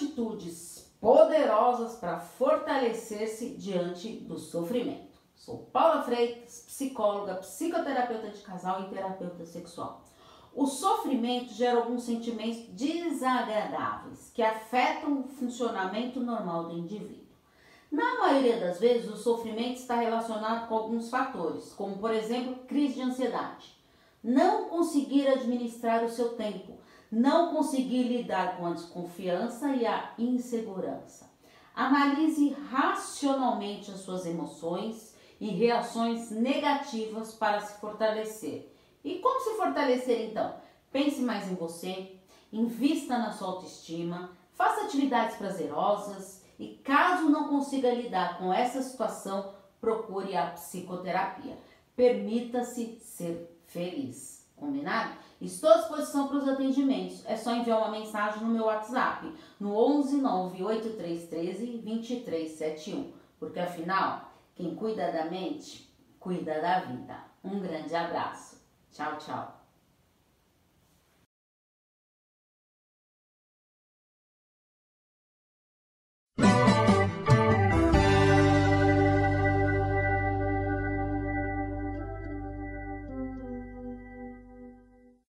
atitudes poderosas para fortalecer-se diante do sofrimento. Sou Paula Freitas, psicóloga, psicoterapeuta de casal e terapeuta sexual. O sofrimento gera alguns sentimentos desagradáveis que afetam o funcionamento normal do indivíduo. Na maioria das vezes, o sofrimento está relacionado com alguns fatores, como por exemplo, crise de ansiedade, não conseguir administrar o seu tempo, não conseguir lidar com a desconfiança e a insegurança. Analise racionalmente as suas emoções e reações negativas para se fortalecer. E como se fortalecer então? Pense mais em você, invista na sua autoestima, faça atividades prazerosas e caso não consiga lidar com essa situação, procure a psicoterapia. Permita-se ser feliz. Combinado? Estou à disposição para os atendimentos. É só enviar uma mensagem no meu WhatsApp no 11 98313 2371. Porque afinal, quem cuida da mente, cuida da vida. Um grande abraço. Tchau, tchau.